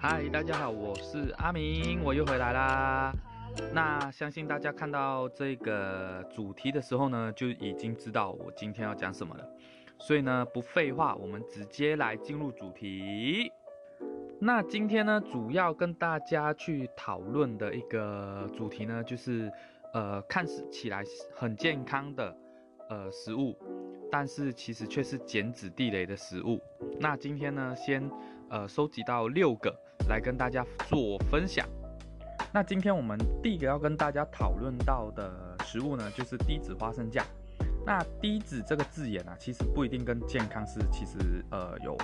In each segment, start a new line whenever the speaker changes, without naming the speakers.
嗨，大家好，我是阿明，我又回来啦。那相信大家看到这个主题的时候呢，就已经知道我今天要讲什么了。所以呢，不废话，我们直接来进入主题。那今天呢，主要跟大家去讨论的一个主题呢，就是呃，看起来很健康的呃食物，但是其实却是减脂地雷的食物。那今天呢，先呃收集到六个来跟大家做分享。那今天我们第一个要跟大家讨论到的食物呢，就是低脂花生酱。那低脂这个字眼啊，其实不一定跟健康是其实呃有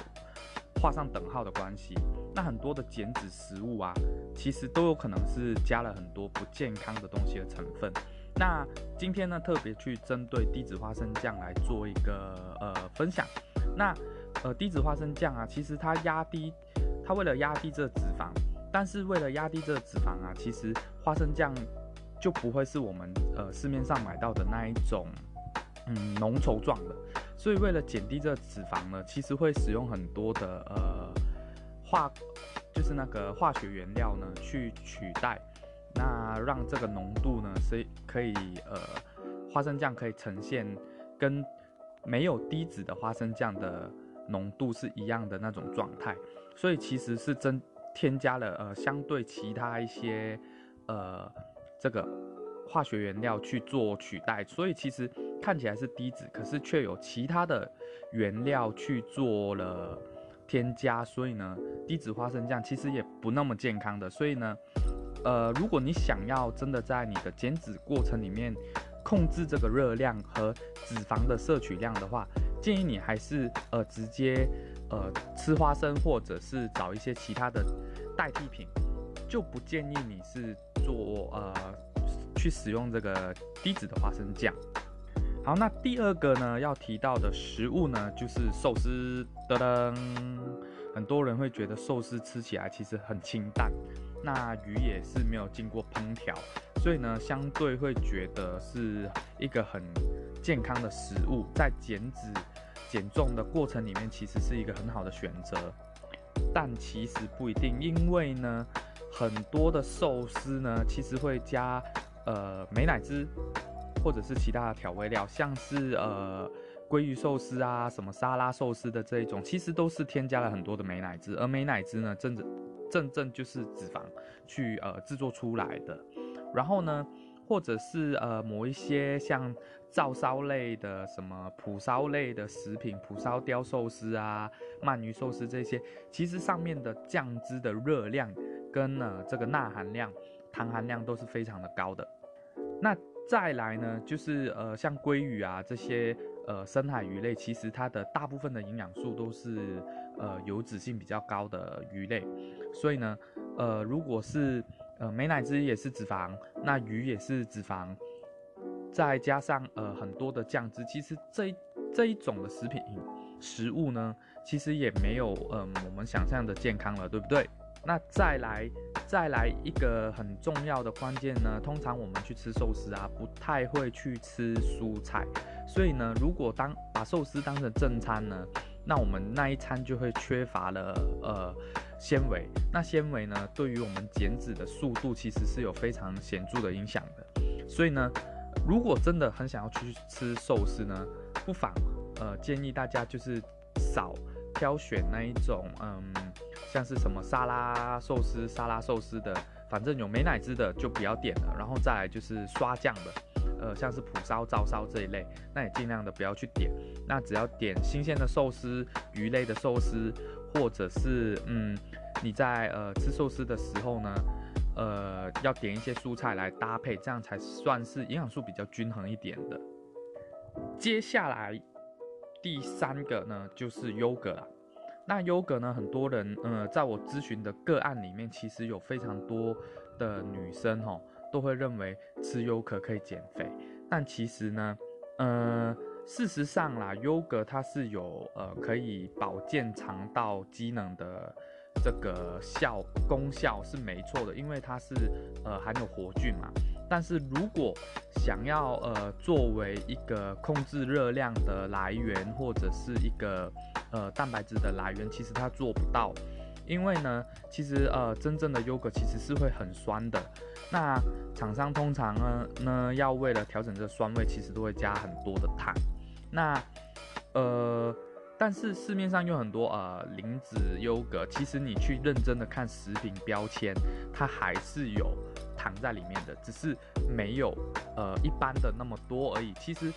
画上等号的关系。那很多的减脂食物啊，其实都有可能是加了很多不健康的东西的成分。那今天呢，特别去针对低脂花生酱来做一个呃分享。那呃低脂花生酱啊，其实它压低，它为了压低这脂肪，但是为了压低这脂肪啊，其实花生酱就不会是我们呃市面上买到的那一种嗯浓稠状的。所以为了减低这脂肪呢，其实会使用很多的呃。化就是那个化学原料呢，去取代，那让这个浓度呢，是可以呃，花生酱可以呈现跟没有低脂的花生酱的浓度是一样的那种状态，所以其实是增添加了呃相对其他一些呃这个化学原料去做取代，所以其实看起来是低脂，可是却有其他的原料去做了。添加，所以呢，低脂花生酱其实也不那么健康的。所以呢，呃，如果你想要真的在你的减脂过程里面控制这个热量和脂肪的摄取量的话，建议你还是呃直接呃吃花生，或者是找一些其他的代替品，就不建议你是做呃去使用这个低脂的花生酱。好，那第二个呢要提到的食物呢，就是寿司。噔噔，很多人会觉得寿司吃起来其实很清淡，那鱼也是没有经过烹调，所以呢，相对会觉得是一个很健康的食物，在减脂减重的过程里面，其实是一个很好的选择。但其实不一定，因为呢，很多的寿司呢，其实会加呃美乃滋。或者是其他的调味料，像是呃鲑鱼寿司啊，什么沙拉寿司的这一种，其实都是添加了很多的美乃滋，而美乃滋呢，正正正正就是脂肪去呃制作出来的。然后呢，或者是呃某一些像照烧类的，什么蒲烧类的食品，蒲烧雕寿司啊，鳗鱼寿司这些，其实上面的酱汁的热量跟呢这个钠含量、糖含量都是非常的高的。那再来呢，就是呃，像鲑鱼啊这些呃深海鱼类，其实它的大部分的营养素都是呃油脂性比较高的鱼类，所以呢，呃，如果是呃美乃滋也是脂肪，那鱼也是脂肪，再加上呃很多的酱汁，其实这这一种的食品食物呢，其实也没有嗯我们想象的健康了，对不对？那再来。再来一个很重要的关键呢，通常我们去吃寿司啊，不太会去吃蔬菜，所以呢，如果当把寿司当成正餐呢，那我们那一餐就会缺乏了呃纤维，那纤维呢，对于我们减脂的速度其实是有非常显著的影响的，所以呢，如果真的很想要去吃寿司呢，不妨呃建议大家就是少挑选那一种嗯。像是什么沙拉寿司、沙拉寿司的，反正有美乃滋的就不要点了。然后再来就是刷酱的，呃，像是蒲烧、照烧这一类，那也尽量的不要去点。那只要点新鲜的寿司、鱼类的寿司，或者是嗯，你在呃吃寿司的时候呢，呃，要点一些蔬菜来搭配，这样才算是营养素比较均衡一点的。接下来第三个呢，就是优格了。那优格呢？很多人，呃，在我咨询的个案里面，其实有非常多的女生，哈，都会认为吃优格可以减肥。但其实呢，呃，事实上啦，优格它是有，呃，可以保健肠道机能的这个效功效是没错的，因为它是，呃，含有活菌嘛。但是如果想要，呃，作为一个控制热量的来源，或者是一个呃，蛋白质的来源其实它做不到，因为呢，其实呃，真正的优格其实是会很酸的。那厂商通常呢呢，要为了调整这酸味，其实都会加很多的糖。那呃，但是市面上有很多呃零脂优格，其实你去认真的看食品标签，它还是有糖在里面的，只是没有呃一般的那么多而已。其实。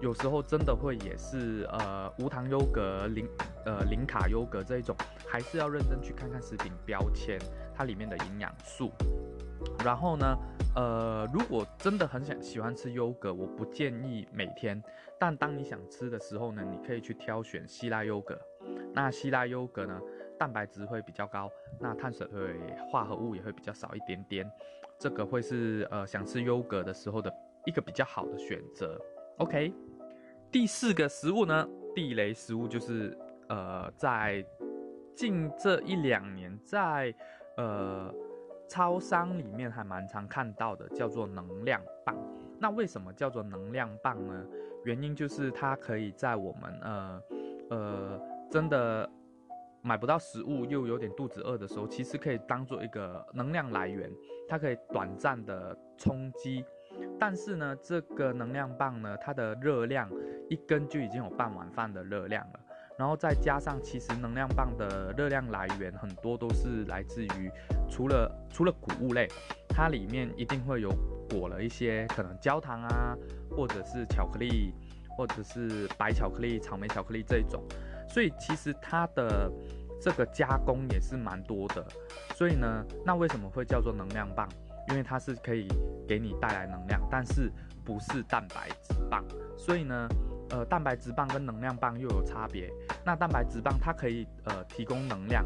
有时候真的会也是呃无糖优格、零呃零卡优格这一种，还是要认真去看看食品标签，它里面的营养素。然后呢，呃，如果真的很想喜欢吃优格，我不建议每天。但当你想吃的时候呢，你可以去挑选希腊优格。那希腊优格呢，蛋白质会比较高，那碳水化合物也会比较少一点点。这个会是呃想吃优格的时候的一个比较好的选择。OK。第四个食物呢，地雷食物就是呃，在近这一两年，在呃超商里面还蛮常看到的，叫做能量棒。那为什么叫做能量棒呢？原因就是它可以在我们呃呃真的买不到食物又有点肚子饿的时候，其实可以当做一个能量来源，它可以短暂的充饥。但是呢，这个能量棒呢，它的热量一根就已经有半碗饭的热量了。然后再加上，其实能量棒的热量来源很多都是来自于除了除了谷物类，它里面一定会有裹了一些可能焦糖啊，或者是巧克力，或者是白巧克力、草莓巧克力这一种。所以其实它的这个加工也是蛮多的。所以呢，那为什么会叫做能量棒？因为它是可以给你带来能量，但是不是蛋白质棒，所以呢，呃，蛋白质棒跟能量棒又有差别。那蛋白质棒它可以呃提供能量，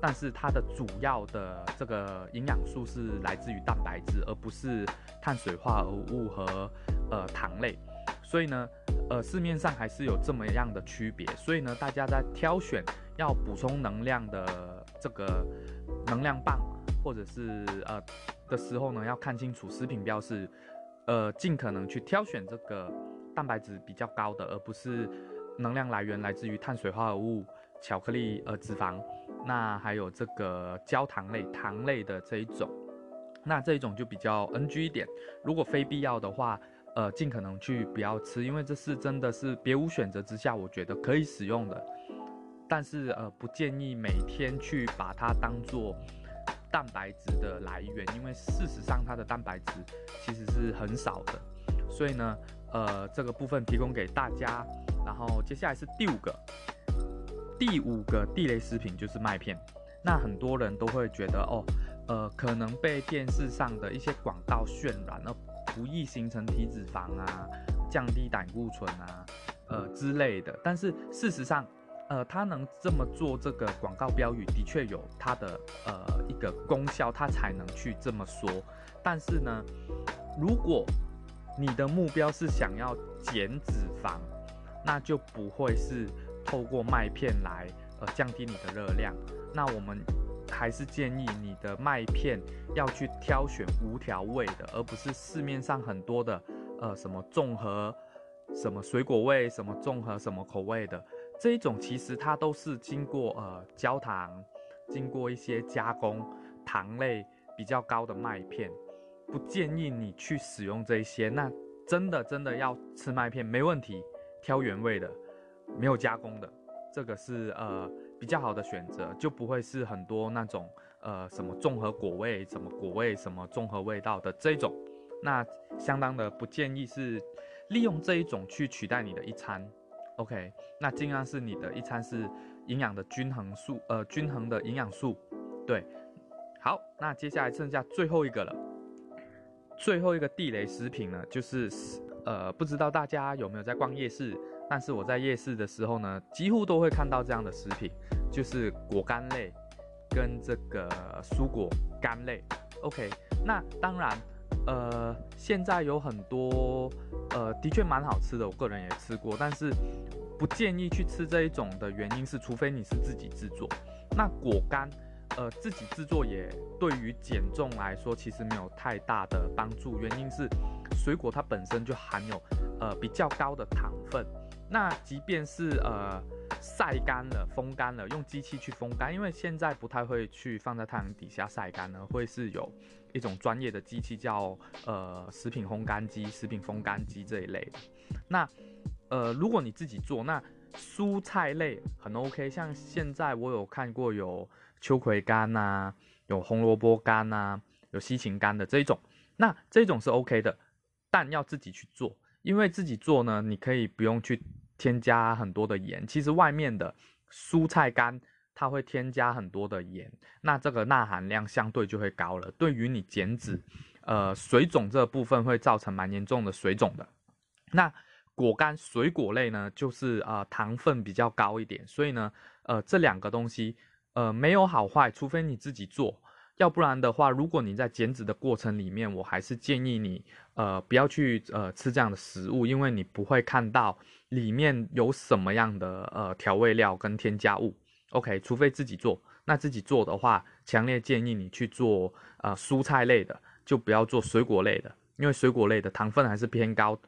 但是它的主要的这个营养素是来自于蛋白质，而不是碳水化合物和呃糖类。所以呢，呃，市面上还是有这么样的区别。所以呢，大家在挑选要补充能量的这个能量棒。或者是呃的时候呢，要看清楚食品标示，呃，尽可能去挑选这个蛋白质比较高的，而不是能量来源来自于碳水化合物、巧克力、呃脂肪，那还有这个焦糖类、糖类的这一种，那这一种就比较 NG 一点。如果非必要的话，呃，尽可能去不要吃，因为这是真的是别无选择之下，我觉得可以使用的，但是呃不建议每天去把它当做。蛋白质的来源，因为事实上它的蛋白质其实是很少的，所以呢，呃，这个部分提供给大家。然后接下来是第五个，第五个地雷食品就是麦片。那很多人都会觉得哦，呃，可能被电视上的一些广告渲染，而不易形成体脂肪啊，降低胆固醇啊，呃之类的。但是事实上，呃，他能这么做，这个广告标语的确有它的呃一个功效，他才能去这么说。但是呢，如果你的目标是想要减脂肪，那就不会是透过麦片来呃降低你的热量。那我们还是建议你的麦片要去挑选无调味的，而不是市面上很多的呃什么综合什么水果味、什么综合什么口味的。这一种其实它都是经过呃焦糖，经过一些加工，糖类比较高的麦片，不建议你去使用这一些。那真的真的要吃麦片没问题，挑原味的，没有加工的，这个是呃比较好的选择，就不会是很多那种呃什么综合果味、什么果味、什么综合味道的这种，那相当的不建议是利用这一种去取代你的一餐。OK，那尽量是你的一餐是营养的均衡素，呃，均衡的营养素，对。好，那接下来剩下最后一个了，最后一个地雷食品呢，就是呃，不知道大家有没有在逛夜市，但是我在夜市的时候呢，几乎都会看到这样的食品，就是果干类跟这个蔬果干类。OK，那当然。呃，现在有很多，呃，的确蛮好吃的，我个人也吃过，但是不建议去吃这一种的原因是，除非你是自己制作。那果干，呃，自己制作也对于减重来说其实没有太大的帮助，原因是水果它本身就含有呃比较高的糖分。那即便是呃晒干了、风干了，用机器去风干，因为现在不太会去放在太阳底下晒干呢，会是有一种专业的机器叫呃食品烘干机、食品风干机这一类的。那呃，如果你自己做，那蔬菜类很 OK，像现在我有看过有秋葵干呐，有红萝卜干呐，有西芹干的这一种，那这种是 OK 的，但要自己去做，因为自己做呢，你可以不用去。添加很多的盐，其实外面的蔬菜干它会添加很多的盐，那这个钠含量相对就会高了，对于你减脂，呃，水肿这部分会造成蛮严重的水肿的。那果干水果类呢，就是呃糖分比较高一点，所以呢，呃这两个东西呃没有好坏，除非你自己做。要不然的话，如果你在减脂的过程里面，我还是建议你，呃，不要去呃吃这样的食物，因为你不会看到里面有什么样的呃调味料跟添加物。OK，除非自己做。那自己做的话，强烈建议你去做呃蔬菜类的，就不要做水果类的，因为水果类的糖分还是偏高，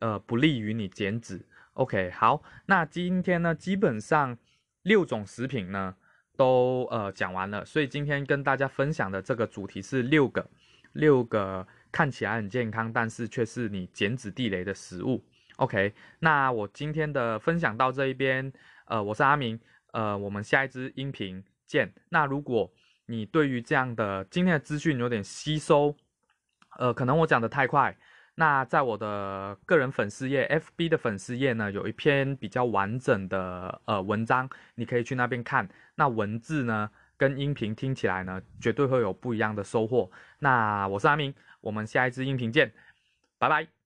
呃，不利于你减脂。OK，好，那今天呢，基本上六种食品呢。都呃讲完了，所以今天跟大家分享的这个主题是六个六个看起来很健康，但是却是你减脂地雷的食物。OK，那我今天的分享到这一边，呃，我是阿明，呃，我们下一支音频见。那如果你对于这样的今天的资讯有点吸收，呃，可能我讲的太快。那在我的个人粉丝页，FB 的粉丝页呢，有一篇比较完整的呃文章，你可以去那边看。那文字呢，跟音频听起来呢，绝对会有不一样的收获。那我是阿明，我们下一支音频见，拜拜。